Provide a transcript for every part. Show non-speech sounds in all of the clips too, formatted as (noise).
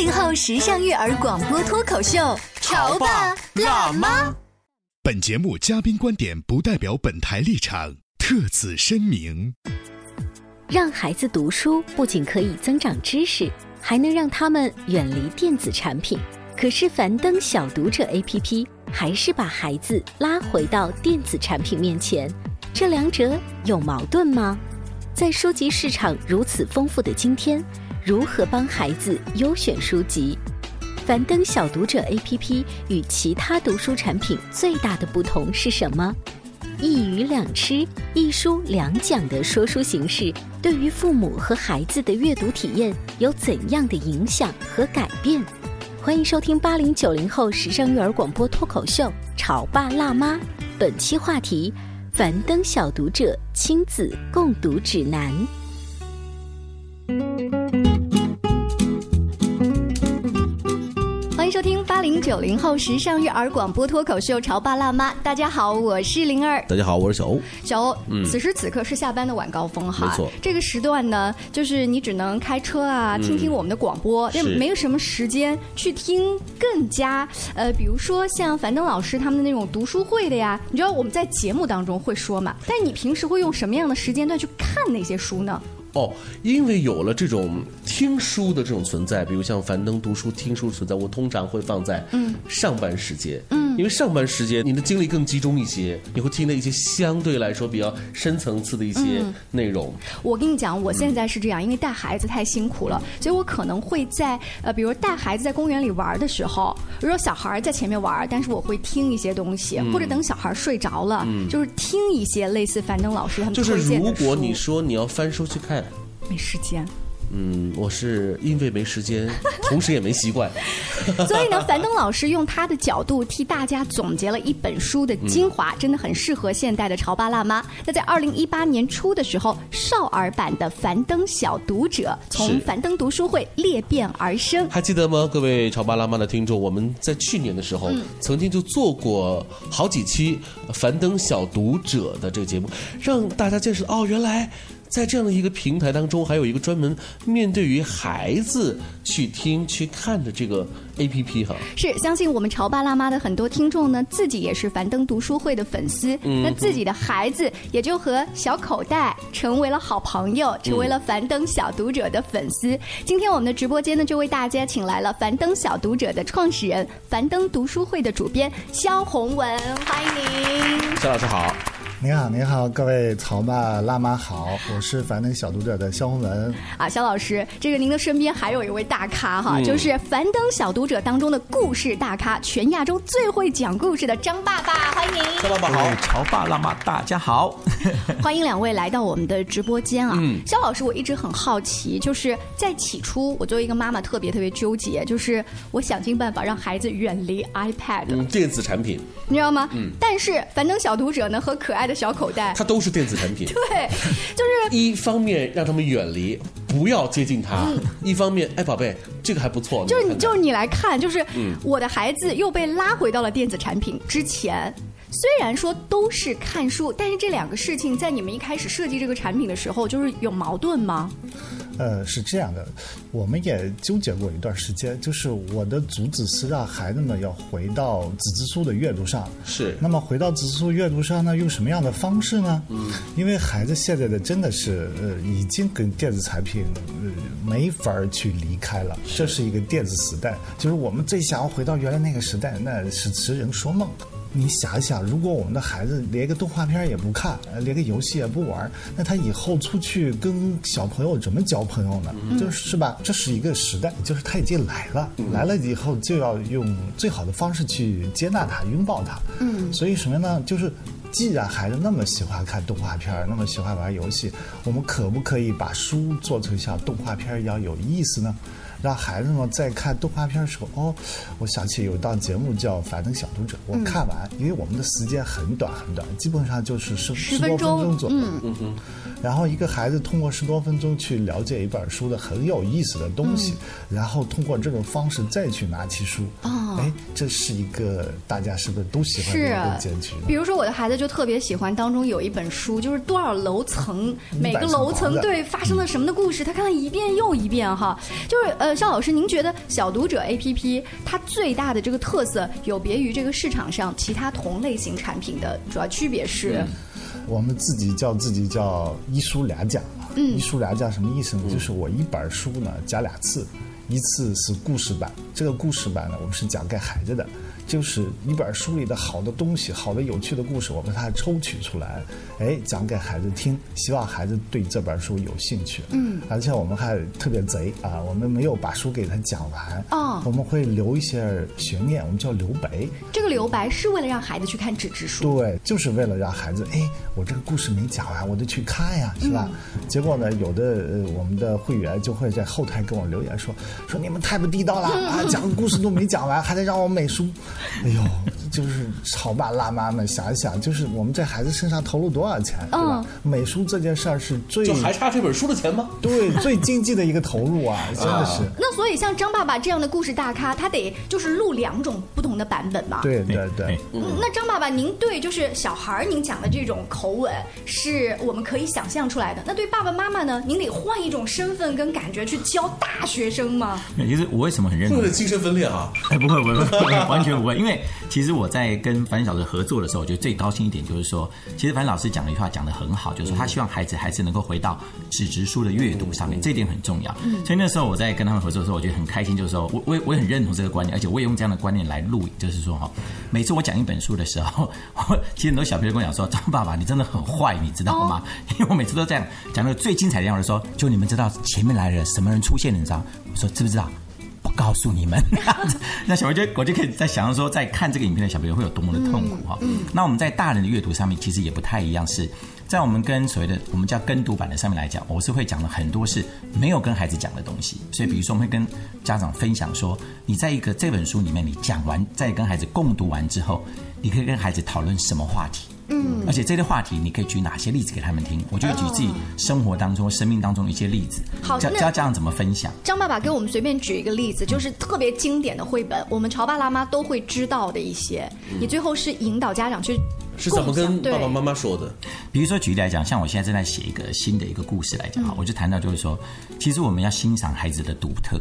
八零后时尚育儿广播脱口秀，潮爸辣妈。本节目嘉宾观点不代表本台立场，特此声明。让孩子读书不仅可以增长知识，还能让他们远离电子产品。可是樊登小读者 APP 还是把孩子拉回到电子产品面前，这两者有矛盾吗？在书籍市场如此丰富的今天，如何帮孩子优选书籍？樊登小读者 APP 与其他读书产品最大的不同是什么？一鱼两吃、一书两讲的说书形式，对于父母和孩子的阅读体验有怎样的影响和改变？欢迎收听八零九零后时尚育儿广播脱口秀《潮爸辣妈》，本期话题：樊登小读者亲子共读指南。九零后时尚育儿广播脱口秀《潮爸辣妈》。大家好，我是灵儿。大家好，我是小欧。小欧，嗯此时此刻是下班的晚高峰哈。没错。这个时段呢，就是你只能开车啊，听听我们的广播，是没有什么时间去听更加呃，比如说像樊登老师他们的那种读书会的呀。你知道我们在节目当中会说嘛，但你平时会用什么样的时间段去看那些书呢？哦，因为有了这种听书的这种存在，比如像樊登读书听书存在，我通常会放在嗯。上班时间，嗯因为上班时间你的精力更集中一些，你会听到一些相对来说比较深层次的一些嗯。内容。我跟你讲，我现在是这样，因为带孩子太辛苦了，所以我可能会在呃，比如带孩子在公园里玩的时候，比如说小孩在前面玩，但是我会听一些东西，嗯。或者等小孩睡着了，嗯。就是听一些类似樊登老师他们就是如果你说你要翻书去看，没时间。嗯，我是因为没时间，同时也没习惯。(laughs) 所以呢，樊登老师用他的角度替大家总结了一本书的精华，真的很适合现代的潮爸辣妈。那在二零一八年初的时候，少儿版的樊登小读者从樊登读书会裂变而生。还记得吗，各位潮爸辣妈的听众？我们在去年的时候，嗯曾经就做过好几期樊登小读者的这个节目，让大家见识哦，原来在这样的一个平台当中，还有一个专门面对于孩子去听、去看的这个 A P P 哈。是，相信我们潮爸辣妈的很多听众呢，自己也是樊登读书会的粉丝，嗯那自己的孩子也就和小口袋成为了好朋友，成为了樊登小读者的粉丝。今天我们的直播间呢，就为大家请来了樊登小读者的创始人、樊登读书会的主编肖红文，欢迎您。肖老师好，您好，您好，各位潮爸辣妈好，我是樊登小读者的肖红文。啊，肖老师，这个您的身边还有一位大咖哈，嗯就是樊登小读者当中的故事大咖，全亚洲最会讲故事的张爸爸，欢迎您。张爸爸好，潮爸辣妈大家好，(laughs) 欢迎两位来到我们的直播间啊！嗯肖老师，我一直很好奇，就是在起初，我作为一个妈妈特别特别纠结，就是我想尽办法让孩子远离 iPad，、嗯，电子产品你知道吗？嗯但是樊登小读者呢和可爱的小口袋，它都是电子产品。(laughs) 对，就是 (laughs) 一方面让他们远离，不要接近它；一方面，哎，宝贝，这个还不错。就是你就是你来看，就是嗯我的孩子又被拉回到了电子产品之前。虽然说都是看书，但是这两个事情在你们一开始设计这个产品的时候，就是有矛盾吗？呃，是这样的，我们也纠结过一段时间，就是我的主旨是让孩子们要回到纸质书的阅读上。是。那么回到纸质书阅读上呢，用什么样的方式呢？嗯，因为孩子现在的真的是呃，已经跟电子产品呃没法儿去离开了，这是一个电子时代，就是我们最想要回到原来那个时代，那是痴人说梦。你想一想，如果我们的孩子连个动画片也不看，呃连个游戏也不玩，那他以后出去跟小朋友怎么交朋友呢？就是是吧？这是一个时代，就是他已经来了，来了以后就要用最好的方式去接纳他、拥抱他。嗯，所以什么呢？就是。既然孩子那么喜欢看动画片，那么喜欢玩游戏，我们可不可以把书做成像动画片一样有意思呢？让孩子们在看动画片的时候，哦，我想起有一档节目叫《樊登小读者》，我看完，因为我们的时间很短很短，基本上就是十十多分钟左右。嗯哼。然后一个孩子通过十多分钟去了解一本书的很有意思的东西，然后通过这种方式再去拿起书。哦。哎，这是一个大家是不是都喜欢的一个结局？比如说我的孩子就特别喜欢当中有一本书，就是多少楼层，每个楼层对发生了什么的故事，他看了一遍又一遍哈。就是呃，肖老师，您觉得小读者 APP 它最大的这个特色，有别于这个市场上其他同类型产品的主要区别是？我们自己叫自己叫一书两讲嗯，一书两讲什么意思呢？就是我一本书呢讲两次，一次是故事版，这个故事版呢我们是讲给孩子的。就是一本书里的好的东西，好的有趣的故事，我把它抽取出来，哎，讲给孩子听，希望孩子对这本书有兴趣。嗯，而且我们还特别贼啊，我们没有把书给他讲完，哦，我们会留一些悬念，我们叫留白。这个留白是为了让孩子去看纸质书。对，就是为了让孩子，哎，我这个故事没讲完，我得去看呀，是吧？结果呢，有的呃，我们的会员就会在后台跟我留言说，说你们太不地道了 (laughs) 啊，讲个故事都没讲完，还得让我买书。(laughs) 哎呦，就是潮爸辣妈们想一想，就是我们在孩子身上投入多少钱，对吧？美术这件事儿是最就还差这本书的钱吗？(laughs) 对，最经济的一个投入啊，真的是。那所以像张爸爸这样的故事大咖，他得就是录两种不同的版本嘛？对对对。那张爸爸，您对就是小孩儿您讲的这种口吻，是我们可以想象出来的。那对爸爸妈妈呢？您得换一种身份跟感觉去教大学生吗？其实我为什么很认同？精神分裂啊？哎，不会不会，完全不会，因为。其实我在跟樊小师合作的时候，我觉得最高兴一点就是说，其实樊老师讲了一句话讲的很好，就是说他希望孩子还是能够回到纸质书的阅读上面，这一点很重要。所以那时候我在跟他们合作的时候，我觉得很开心，就是说我我也我也很认同这个观念，而且我也用这样的观念来录，就是说哈，每次我讲一本书的时候，我 (laughs) 其实很多小朋友跟我讲说，张爸爸你真的很坏，你知道吗？(laughs) 因为我每次都这样讲那个最精彩的样子，说就你们知道前面来了什么人出现，你知道？我说知不知道？不告诉你们，(laughs) 那小朋友就我就可以在想象说，在看这个影片的小朋友会有多么的痛苦哈。那我们在大人的阅读上面其实也不太一样，是在我们跟所谓的我们叫跟读版的上面来讲，我是会讲了很多是没有跟孩子讲的东西。所以比如说我们会跟家长分享说，你在一个这本书里面你讲完，在跟孩子共读完之后，你可以跟孩子讨论什么话题。嗯，而且这类话题，你可以举哪些例子给他们听？我就举自己生活当中、生命当中的一些例子，教教家长怎么分享。张爸爸给我们随便举一个例子，就是特别经典的绘本，我们潮爸辣妈都会知道的一些。你最后是引导家长去是怎么跟爸爸妈妈说的？比如说举例来讲，像我现在正在写一个新的一个故事来讲哈，我就谈到就是说，其实我们要欣赏孩子的独特。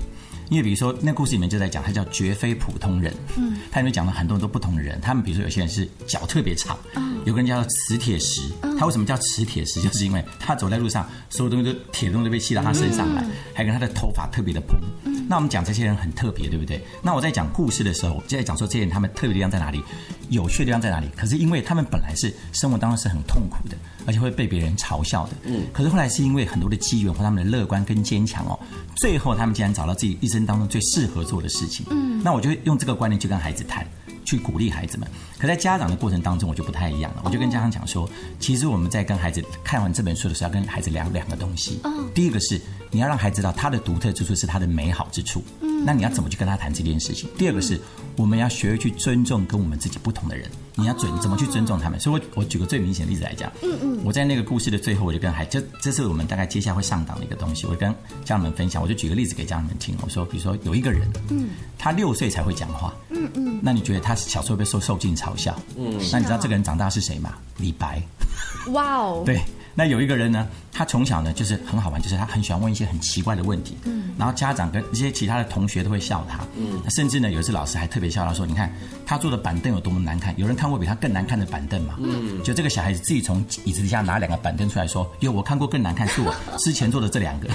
因为比如说，那故事里面就在讲，他叫绝非普通人。嗯，他里面讲了很多很多不同的人。他们比如说，有些人是脚特别长，嗯有个人叫磁铁石。他为什么叫磁铁石？(laughs) 就是因为他走在路上，所有东西都铁东西都被吸到他身上来。还跟他的头发特别的蓬。那我们讲这些人很特别，对不对？那我在讲故事的时候，就在讲说这些人他们特别的地方在哪里，有趣的地方在哪里。可是因为他们本来是生活当中是很痛苦的，而且会被别人嘲笑的。嗯。可是后来是因为很多的机缘和他们的乐观跟坚强哦，最后他们竟然找到自己一生。当中最适合做的事情，嗯，那我就用这个观念去跟孩子谈，去鼓励孩子们。可在家长的过程当中，我就不太一样了。我就跟家长讲说，其实我们在跟孩子看完这本书的时候，要跟孩子聊两个东西。嗯，第一个是你要让孩子知道他的独特之处是他的美好之处。嗯，那你要怎么去跟他谈这件事情？第二个是我们要学会去尊重跟我们自己不同的人。你要准怎么去尊重他们？所以，我我举个最明显的例子来讲。嗯嗯。我在那个故事的最后，我就跟孩这这是我们大概接下来会上档的一个东西，我跟家长们分享。我就举个例子给家长们听。我说，比如说有一个人，嗯，他六岁才会讲话，嗯嗯。那你觉得他小时候被受受尽嘲笑？嗯。那你知道这个人长大是谁吗？李白。哇哦。对。那有一个人呢，他从小呢就是很好玩，就是他很喜欢问一些很奇怪的问题，嗯，然后家长跟一些其他的同学都会笑他，嗯，甚至呢有一次老师还特别笑他说，你看他坐的板凳有多么难看，有人看过比他更难看的板凳吗？嗯，就这个小孩子自己从椅子底下拿两个板凳出来说，哟，我看过更难看，是我之前坐的这两个，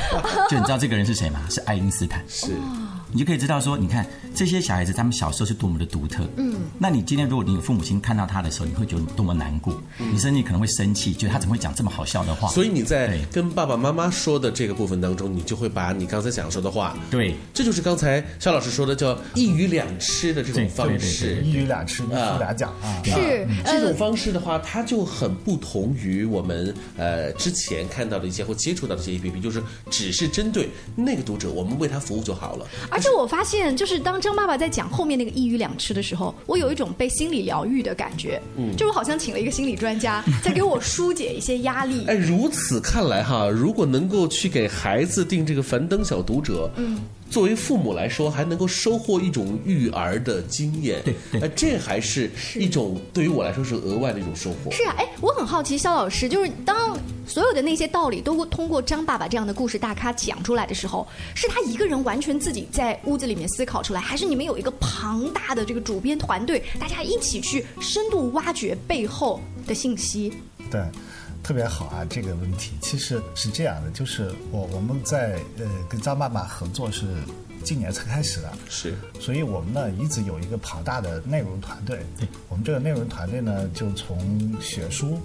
就你知道这个人是谁吗？是爱因斯坦，是。你就可以知道说，你看这些小孩子他们小时候是多么的独特。嗯，那你今天如果你有父母亲看到他的时候，你会觉得多么难过，你甚至可能会生气，觉得他怎么会讲这么好笑的话？所以你在跟爸爸妈妈说的这个部分当中，你就会把你刚才想说的话，对，这就是刚才肖老师说的叫一鱼两吃的这种方式，一鱼两吃，一鱼俩讲啊。是这种方式的话，它就很不同于我们呃之前看到的一些或接触到的一些 APP，就是只是针对那个读者，我们为他服务就好了。而且我发现，就是当张爸爸在讲后面那个一鱼两吃的时候，我有一种被心理疗愈的感觉。嗯，就我好像请了一个心理专家，(laughs) 在给我疏解一些压力。哎，如此看来哈，如果能够去给孩子定这个樊登小读者，嗯。作为父母来说，还能够收获一种育儿的经验，对，那，这还是一种对于我来说是额外的一种收获。是啊，哎，我很好奇，肖老师，就是当所有的那些道理都通过张爸爸这样的故事大咖讲出来的时候，是他一个人完全自己在屋子里面思考出来，还是你们有一个庞大的这个主编团队，大家一起去深度挖掘背后的信息？对。特别好啊，这个问题。其实是这样的，就是我我们在呃跟张爸爸合作是今年才开始的，是，所以我们呢一直有一个庞大的内容团队，我们这个内容团队呢就从写书、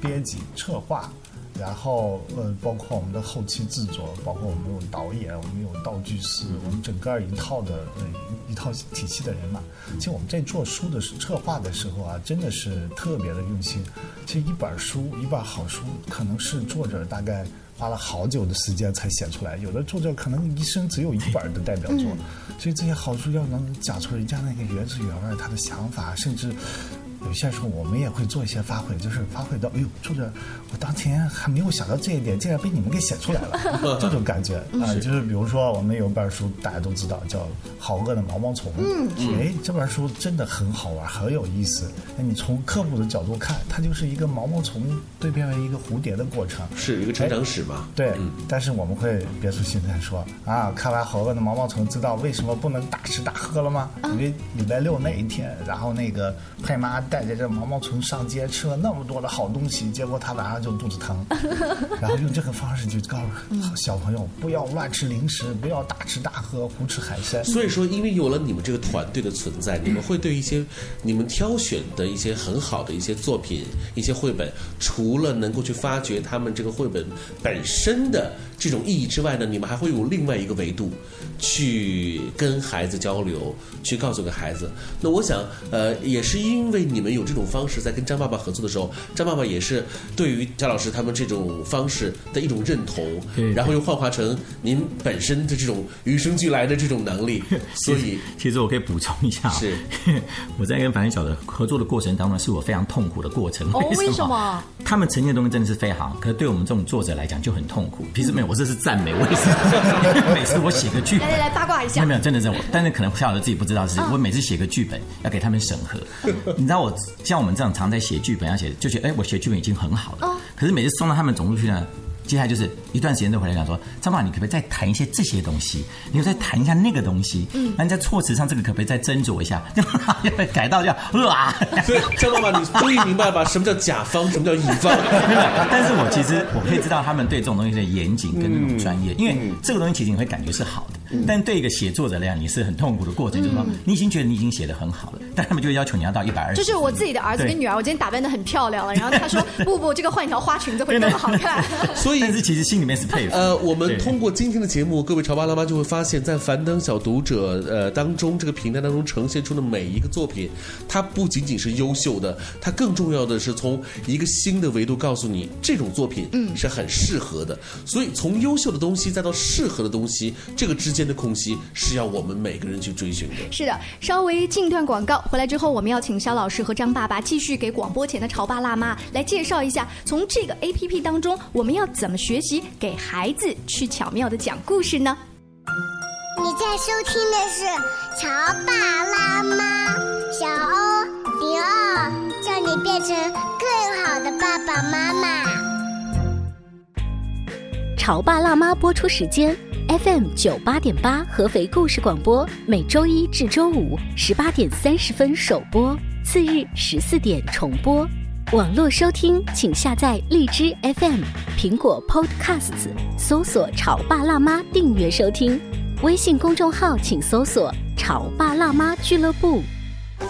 编辑、策划。然后，呃，包括我们的后期制作，包括我们有导演，我们有道具师，我们整个一套的呃一套体系的人嘛。其实我们在做书的策划的时候啊，真的是特别的用心。其实一本书，一本好书，可能是作者大概花了好久的时间才写出来，有的作者可能一生只有一本的代表作。所以这些好书要能讲出人家那个原汁原味，他的想法，甚至。有些时候我们也会做一些发挥，就是发挥到，哎呦，作者，我当前还没有想到这一点，竟然被你们给写出来了，(laughs) 这种感觉啊，就是比如说我们有本书，大家都知道叫《好饿的毛毛虫》，嗯，哎，这本书真的很好玩，很有意思。那你从科普的角度看，它就是一个毛毛虫蜕变为一个蝴蝶的过程，是一个成长史嘛？对，但是我们会别出心裁说啊，看完《好饿的毛毛虫》，知道为什么不能大吃大喝了吗？因为礼拜六那一天，然后那个派妈。带着这毛毛虫上街吃了那么多的好东西，结果他晚上就肚子疼，(laughs) 然后用这个方式就告诉小朋友不要乱吃零食，不要大吃大喝，胡吃海参。所以说，因为有了你们这个团队的存在，你们会对一些你们挑选的一些很好的一些作品、一些绘本，除了能够去发掘他们这个绘本本身的这种意义之外呢，你们还会有另外一个维度，去跟孩子交流，去告诉给孩子。那我想，呃，也是因为你。你们有这种方式在跟张爸爸合作的时候，张爸爸也是对于张老师他们这种方式的一种认同，对然后又幻化成您本身的这种与生俱来的这种能力。(laughs) 所以，其实我可以补充一下，是 (laughs) 我在跟樊小的合作的过程当中，是我非常痛苦的过程。哦，为什么？他们呈现的东西真的是非常好，可是对我们这种作者来讲就很痛苦。其实没有，我这是赞美。为什么？(laughs) 每次我写个剧本，来来八卦一下，没有，真的是我。但是可能夏老师自己不知道，是我每次写个剧本要给他们审核，你知道我。像我们这样常在写剧本，要写就觉得哎，我写剧本已经很好了。可是每次送到他们总部去呢？接下来就是一段时间，就回来讲说，张爸，你可不可以再谈一些这些东西？你再谈一下那个东西？嗯，那你在措辞上这个可不可以再斟酌一下？(laughs) 要改到叫哇！(laughs) 所以张爸爸，你终于明白吧？什么叫甲方？什么叫乙方？(laughs) 但是我其实我可以知道他们对这种东西的严谨跟那种专业，因为这个东西其实你会感觉是好的。但对一个写作者来讲，你是很痛苦的过程，就是说你已经觉得你已经写的很好了，但他们就要求你要到一百二十。就是我自己的儿子跟女儿，我今天打扮的很漂亮了，然后他说不不，这个换一条花裙子会更好看。所以，但是其实心里面是佩服。呃，我们通过今天的节目，各位潮爸辣妈就会发现，在樊登小读者呃当中，这个平台当中呈现出的每一个作品，它不仅仅是优秀的，它更重要的是从一个新的维度告诉你，这种作品嗯是很适合的。所以，从优秀的东西再到适合的东西，这个之间的空隙。是要我们每个人去追寻的。是的，稍微进段广告，回来之后我们要请肖老师和张爸爸继续给广播前的潮爸辣妈来介绍一下，从这个 A P P 当中我们要怎么学习给孩子去巧妙的讲故事呢？你在收听的是潮爸辣妈，小欧零二，叫你变成更好的爸爸妈妈。潮爸辣妈播出时间。FM 九八点八合肥故事广播，每周一至周五十八点三十分首播，次日十四点重播。网络收听，请下载荔枝 FM、苹果 Podcasts，搜索“潮爸辣妈”订阅收听。微信公众号请搜索“潮爸辣妈俱乐部”。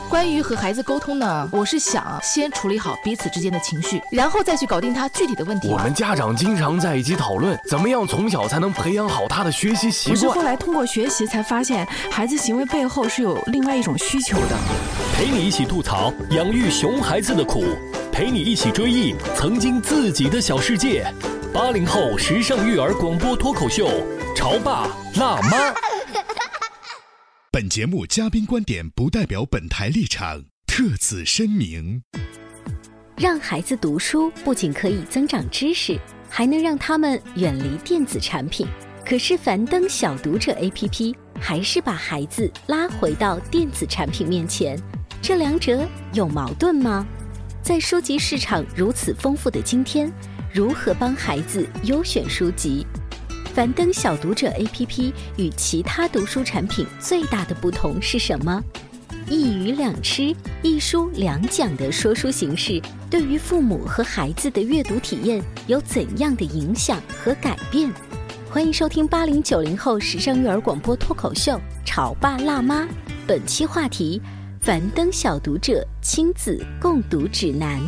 关于和孩子沟通呢，我是想先处理好彼此之间的情绪，然后再去搞定他具体的问题。我们家长经常在一起讨论，怎么样从小才能培养好他的学习习惯我是惯。后来通过学习才发现，孩子行为背后是有另外一种需求的。陪你一起吐槽养育熊孩子的苦，陪你一起追忆曾经自己的小世界。八零后时尚育儿广播脱口秀，潮爸辣妈。本节目嘉宾观点不代表本台立场，特此声明。让孩子读书不仅可以增长知识，还能让他们远离电子产品。可是樊登小读者 APP 还是把孩子拉回到电子产品面前，这两者有矛盾吗？在书籍市场如此丰富的今天，如何帮孩子优选书籍？樊登小读者 APP 与其他读书产品最大的不同是什么？一鱼两吃、一书两讲的说书形式，对于父母和孩子的阅读体验有怎样的影响和改变？欢迎收听八零九零后时尚育儿广播脱口秀《潮爸辣妈》，本期话题：樊登小读者亲子共读指南。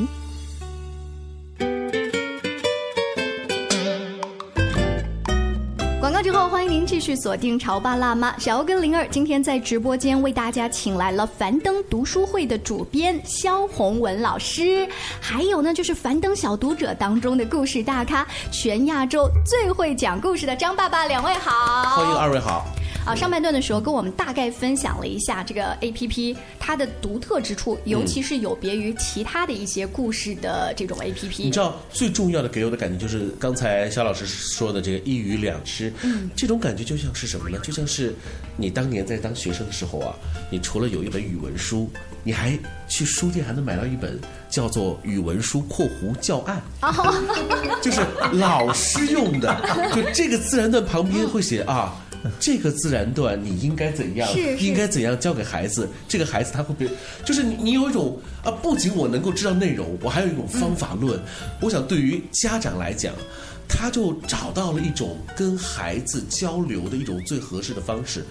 广告之后，欢迎您继续锁定《潮爸辣妈》，小欧跟灵儿今天在直播间为大家请来了樊登读书会的主编肖红文老师，还有呢就是樊登小读者当中的故事大咖，全亚洲最会讲故事的张爸爸，两位好，欢迎二位好。啊，上半段的时候跟我们大概分享了一下这个 A P P 它的独特之处，尤其是有别于其他的一些故事的这种 A P P。你知道最重要的给我的感觉就是刚才肖老师说的这个一鱼两吃，嗯这种感觉就像是什么呢？就像是你当年在当学生的时候啊，你除了有一本语文书，你还去书店还能买到一本叫做语文书（括弧教案 (laughs) ），就是老师用的，就这个自然段旁边会写啊。(laughs) 这个自然段你应该怎样？是是应该怎样教给孩子？这个孩子他会不会？就是你你有一种啊，不仅我能够知道内容，我还有一种方法论。我想对于家长来讲，他就找到了一种跟孩子交流的一种最合适的方式，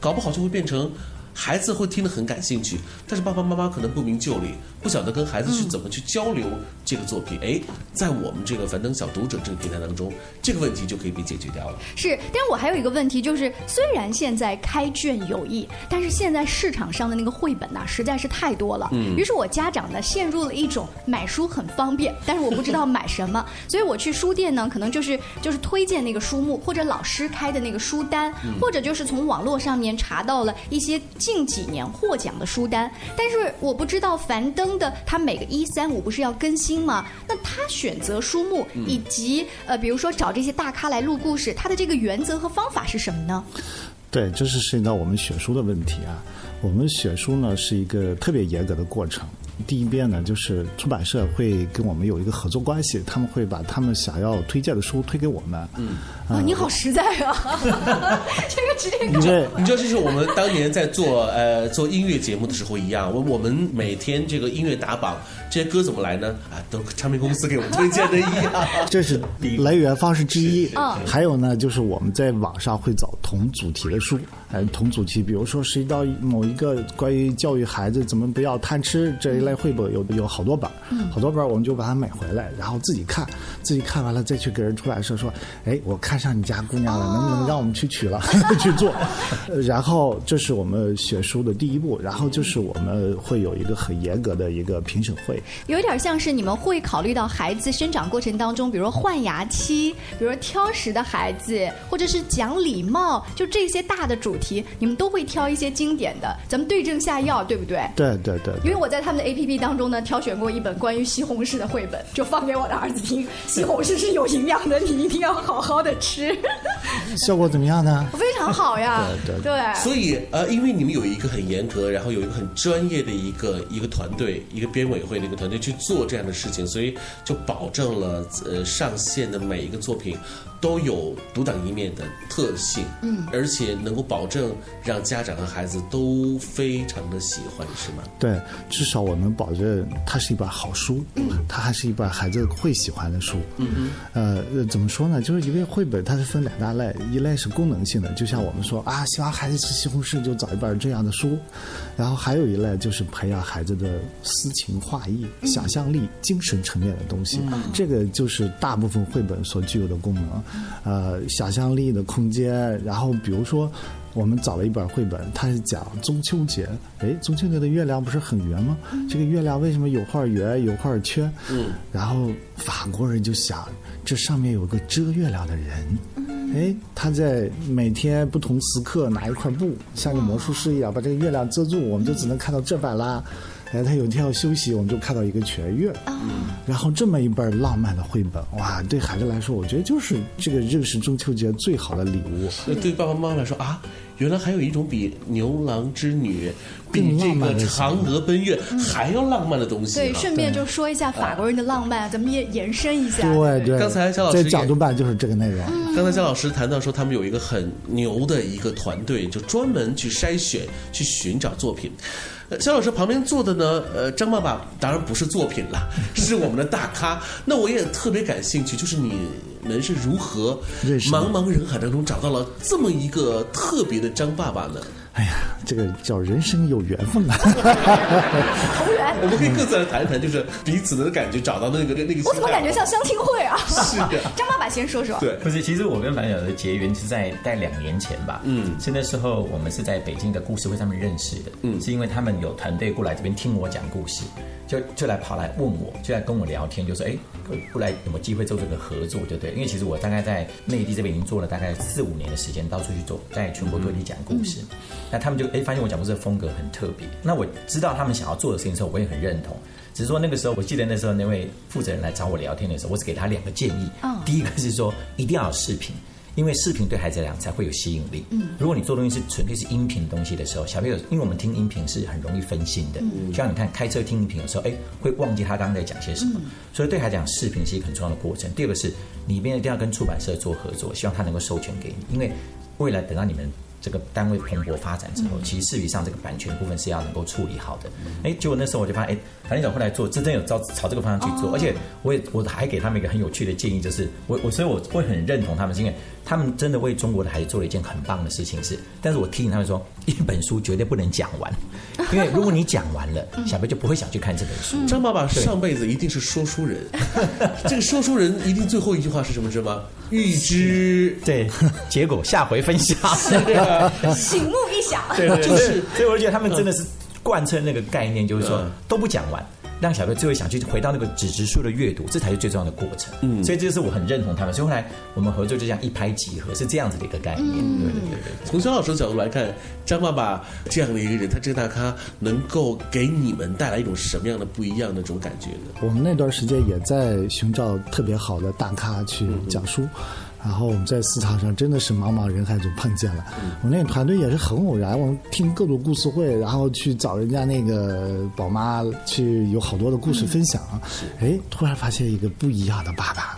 搞不好就会变成。孩子会听得很感兴趣，但是爸爸妈妈可能不明就里，不晓得跟孩子去怎么去交流这个作品。哎，在我们这个樊登小读者这个平台当中，这个问题就可以被解决掉了。是，但是我还有一个问题，就是虽然现在开卷有益，但是现在市场上的那个绘本呐、实在是太多了。嗯于是我家长呢陷入了一种买书很方便，但是我不知道买什么，所以我去书店呢，可能就是就是推荐那个书目，或者老师开的那个书单，嗯或者就是从网络上面查到了一些近几年获奖的书单，但是我不知道樊登的他每个一三五不是要更新吗？那他选择书目嗯以及呃，比如说找这些大咖来录故事，他的这个原则和方法是什么呢？对，这是涉及到我们选书的问题啊。我们选书呢是一个特别严格的过程。第一遍呢，就是出版社会跟我们有一个合作关系，他们会把他们想要推荐的书推给我们。嗯，啊，你好实在啊！(laughs) 这个直接你这你知道，这是我们当年在做呃做音乐节目的时候一样，我我们每天这个音乐打榜，这些歌怎么来呢？啊，都唱片公司给我们推荐的一样。(laughs) 这是来源方式之一嗯。还有呢，就是我们在网上会找同主题的书，呃，同主题，比如说涉及到某一个关于教育孩子怎么不要贪吃这一类绘本，有有好多本，嗯好多本，我们就把它买回来，然后自己看，自己看完了再去给人出版社说，哎，我看上你家姑娘了，能不能让我们去取了 (laughs) 去做？呃然后这是我们选书的第一步，然后就是我们会有一个很严格的一个评审会，有点像是你们会考虑到孩子生长过程当中，比如说换牙期，比如说挑食的孩子，或者是讲礼貌，就这些大的主题，你们都会挑一些经典的，咱们对症下药，对不对？对对对。因为我在他们的 A P P 当中呢，挑选过一本关于西红柿的绘本，就放给我的儿子听。(laughs) 西红柿是有营养的，你一定要好好的吃，(laughs) 效果怎么样呢？非常好呀。(laughs) 对对对，所以呃，因为你们有一个很严格，然后有一个很专业的一个一个团队，一个编委会的一个团队去做这样的事情，所以就保证了呃上线的每一个作品都有独当一面的特性，嗯而且能够保证让家长和孩子都非常的喜欢，是吗？对，至少我能保证它是一本好书，它还是一本孩子会喜欢的书。嗯呃，呃怎么说呢？就是因为绘本它是分两大类，一类是功能性的，就像我们说啊，希望孩子吃西红柿就找一本这样的书，然后还有一类就是培养孩子的诗情画意、想象力、精神层面的东西。这个就是大部分绘本所具有的功能，呃，想象力的空间。然后比如说。我们找了一本绘本，它是讲中秋节。哎，中秋节的月亮不是很圆吗？这个月亮为什么有块圆，有块缺？嗯，然后法国人就想，这上面有个遮月亮的人。哎，他在每天不同时刻拿一块布，像个魔术师一样把这个月亮遮住，我们就只能看到这半拉。哎，他有一天要休息，我们就看到一个全月。然后这么一本浪漫的绘本，哇，对孩子来说，我觉得就是这个认识中秋节最好的礼物。对爸爸妈妈来说啊，原来还有一种比牛郎织女、比这个嫦娥奔月还要浪漫的东西、啊。对，顺便就说一下法国人的浪漫，咱们也延伸一下。对对，刚才肖老师也在角度版就是这个内容。刚才肖老师谈到说，他们有一个很牛的一个团队，就专门去筛选、去寻找作品。呃，肖老师旁边坐的呢，呃，张爸爸当然不是作品了，是我们的大咖。那我也特别感兴趣，就是你们是如何茫茫人海当中找到了这么一个特别的张爸爸呢？哎呀，这个叫人生有缘分啊！投缘。我们可以各自来谈一谈，就是彼此的感觉，找到那个那个。我怎么感觉像相亲会啊？是的 (laughs) 张爸爸先说说。对，不是，其实我跟樊晓的结缘是在在两年前吧。嗯，是那时候我们是在北京的故事会上面认识的。嗯，是因为他们有团队过来这边听我讲故事，就就来跑来问我，就来跟我聊天，就说哎，不来有没有机会做这个合作，对不对。因为其实我大概在内地这边已经做了大概四五年的时间，到处去做，在全国各地讲故事。那他们就哎发现我讲故事的风格很特别。那我知道他们想要做的事情的时候，我也很认同。只是说那个时候，我记得那时候那位负责人来找我聊天的时候，我只给他两个建议。嗯第一个是说一定要有视频。因为视频对孩子来讲才会有吸引力。嗯如果你做东西是纯粹是音频东西的时候，小朋友因为我们听音频是很容易分心的，嗯就像你看开车听音频的时候，哎，会忘记他刚刚在讲些什么。嗯所以对孩子讲，视频是一个很重要的过程。第二个是，你一边一定要跟出版社做合作，希望他能够授权给你，因为未来等到你们这个单位蓬勃发展之后，嗯其实事实上这个版权部分是要能够处理好的。哎，结果那时候我就发现，哎，樊领导后来做，真正有朝朝这个方向去做，哦而且我也我还给他们一个很有趣的建议，就是我我所以我会很认同他们，是因为他们真的为中国的孩子做了一件很棒的事情是，但是我提醒他们说，一本书绝对不能讲完，因为如果你讲完了，小朋友就不会想去看这本书。张爸爸上辈子一定是说书人，(laughs) 这个说书人一定最后一句话是什么？知道吗？预 (laughs) 知对，结果下回分享。(laughs) 醒目一响。对对，对就是是，所以我就觉得他们真的是贯彻那个概念，就是说嗯都不讲完。让小朋友最后想去回到那个纸质书的阅读，这才是最重要的过程。嗯，所以这就是我很认同他们。所以后来我们合作就这样一拍即合，是这样子的一个概念。对对对对。从肖老师的角度来看，张爸爸这样的一个人，他这个大咖能够给你们带来一种什么样的不一样的这种感觉呢？我们那段时间也在寻找特别好的大咖去讲书，然后我们在市场上真的是茫茫人海中碰见了。我那个团队也是很偶然，我们听各种故事会，然后去找人家那个宝妈去有好多的故事分享。哎，突然发现一个不一样的爸爸。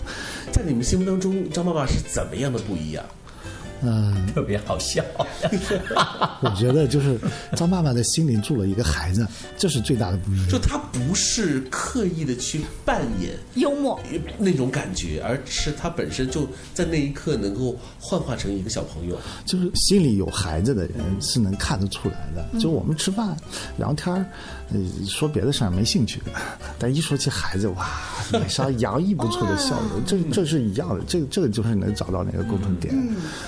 在你们心目当中，张爸爸是怎么样的不一样？嗯，特别好笑。(laughs) 我觉得就是张爸爸的心里住了一个孩子，这是最大的不一样。就他不是刻意的去扮演幽默那种感觉，而是他本身就在那一刻能够幻化成一个小朋友。就是心里有孩子的人是能看得出来的。就我们吃饭聊天儿，呃，说别的事儿没兴趣，但一说起孩子，哇，脸上洋溢不出的笑容，这这是一样的。这个这个就是能找到那个共同点。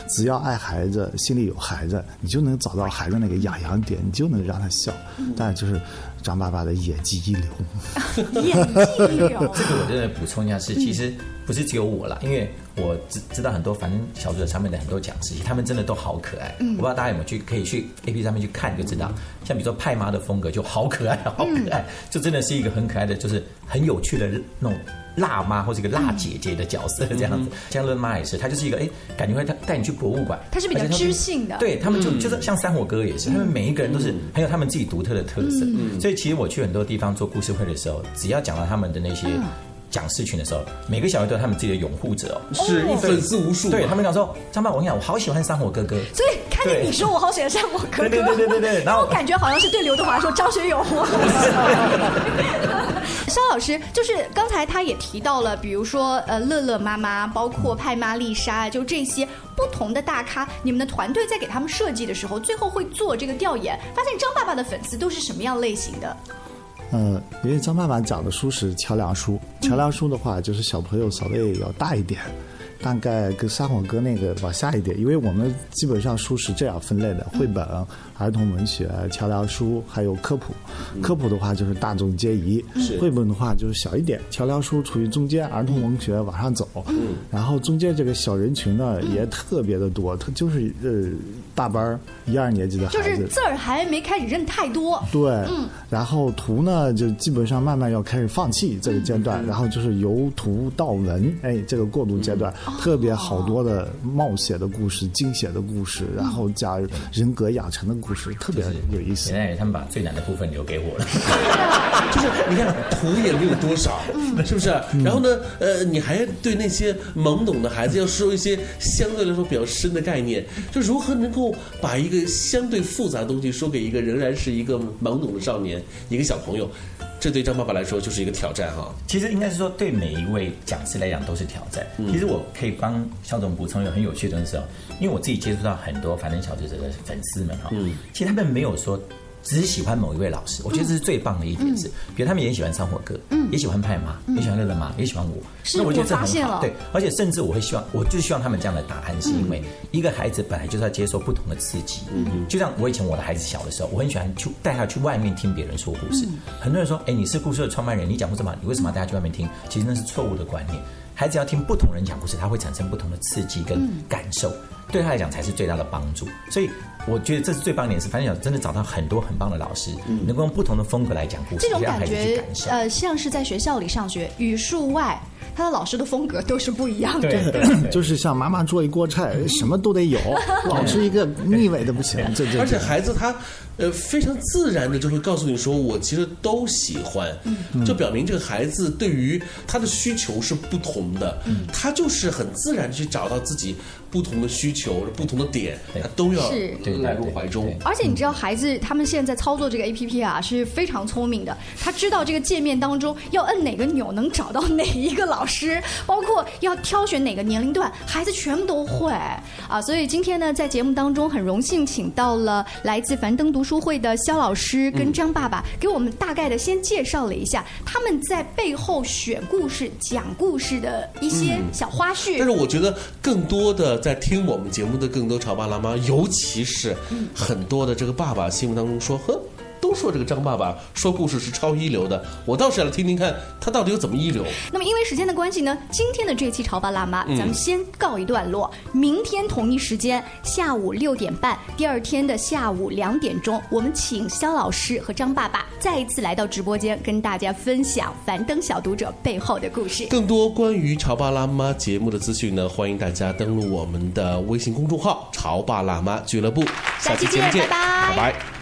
只要爱孩子，心里有孩子，你就能找到孩子那个痒痒点，你就能让他笑。但就是张爸爸的演技一流，(laughs) 演技一流。这个我真的补充一下是，其实不是只有我啦，因为我知知道很多，反正小组的上面的很多讲师，他们真的都好可爱。嗯我不知道大家有没有去，可以去 A P 上面去看就知道。像比如说派妈的风格就好可爱，好可爱，就真的是一个很可爱的，就是很有趣的那种辣妈或者一个辣姐姐的角色这样子。像润妈也是，她就是一个哎，感觉会带带你去博物馆，她是比较知性的对他们就嗯就是像三火哥也是，他们每一个人都是很有他们自己独特的特色。所以其实我去很多地方做故事会的时候，只要讲到他们的那些。讲事情的时候，每个小孩都有他们自己的拥护者哦，是对粉丝无数对他们讲说，张爸，我跟你讲，我好喜欢山火哥哥。所以看见你说我好喜欢三火哥哥，对对对对对对 (laughs) 然后我感觉好像是对刘德华说张学友。(laughs) 肖老师，就是刚才他也提到了，比如说呃乐乐妈妈，包括派妈丽莎，就这些不同的大咖，你们的团队在给他们设计的时候，最后会做这个调研，发现张爸爸的粉丝都是什么样类型的？呃，因为张爸爸讲的书是桥梁书，桥梁书的话就是小朋友稍微要大一点，大概跟撒谎哥那个往下一点，因为我们基本上书是这样分类的：绘本、儿童文学、桥梁书，还有科普。科普的话就是大众皆宜，绘本的话就是小一点，桥梁书处于中间，儿童文学往上走。嗯。然后中间这个小人群呢也特别的多，他就是呃大班儿一二年级的孩子，就是字儿还没开始认太多。对，嗯。然后图呢，就基本上慢慢要开始放弃这个阶段，然后就是由图到文，哎，这个过渡阶段，特别好多的冒险的故事、惊险的故事，然后加人格养成的故事，特别有意思。现在他们把最难的部分留给我了。(laughs) 就是你看图也没有多少，是不是？然后呢，呃，你还对那些懵懂的孩子要说一些相对来说比较深的概念，就如何能够把一个相对复杂的东西说给一个仍然是一个懵懂的少年、一个小朋友，这对张爸爸来说就是一个挑战哈。其实应该是说，对每一位讲师来讲都是挑战。其实我可以帮肖总补充一个很有趣的东西哦，因为我自己接触到很多樊登小读者的粉丝们哈，嗯其实他们没有说只是喜欢某一位老师，我觉得这是最棒的一点是，比如他们也喜欢唱火歌，嗯。也喜欢派妈，也喜欢乐乐妈，也喜欢我，是那我觉得这很好，对，而且甚至我会希望，我就希望他们这样的答案，是因为嗯。一个孩子本来就是要接受不同的刺激，嗯。就像我以前我的孩子小的时候，我很喜欢去带他去外面听别人说故事。很多人说，哎，你是故事的创办人，你讲故事嘛，你为什么要带他去外面听？其实那是错误的观念。孩子要听不同人讲故事，他会产生不同的刺激跟感受，对他来讲才是最大的帮助。所以我觉得这是最棒的一点是，樊振小真的找到很多很棒的老师，能够用不同的风格来讲故事，这种让孩子去感觉感受。呃，像是在学校里上学，语数外，他的老师的风格都是不一样的。对 (laughs) 就是像妈妈做一锅菜，(laughs) 什么都得有，(laughs) 老师一个腻味的不行。这这，而且孩子他呃非常自然的就会告诉你说，我其实都喜欢，就表明这个孩子对于他的需求是不同的，他就是很自然地去找到自己不同的需求、不同的点，他都要是揽入怀中。而且你知道，孩子他们现在操作这个 A P P 啊是非常聪明的，他知道这个界面当中要摁哪个钮能找到 (laughs) 哪一个老师，包括要挑选哪个年龄段，孩子全部都会啊。所以今天呢，在节目当中很荣幸请到了来自樊登读书会的肖老师跟张爸爸，给我们大概的先介绍了一下他们在背后选故事、讲故事的一些小花絮。但是我觉得更多的在听我们节目的更多潮爸辣妈，尤其是很多的这个爸爸心目当中说，呵。都说这个张爸爸说故事是超一流的，我倒是要来听听看他到底有怎么一流。那么因为时间的关系呢，今天的这期《潮爸辣妈》嗯咱们先告一段落。明天同一时间下午六点半，第二天的下午两点钟，我们请肖老师和张爸爸再一次来到直播间，跟大家分享樊登小读者背后的故事。更多关于潮爸辣妈节目的资讯呢，欢迎大家登录我们的微信公众号“潮爸辣妈俱乐部”。下期节目见，拜拜拜拜。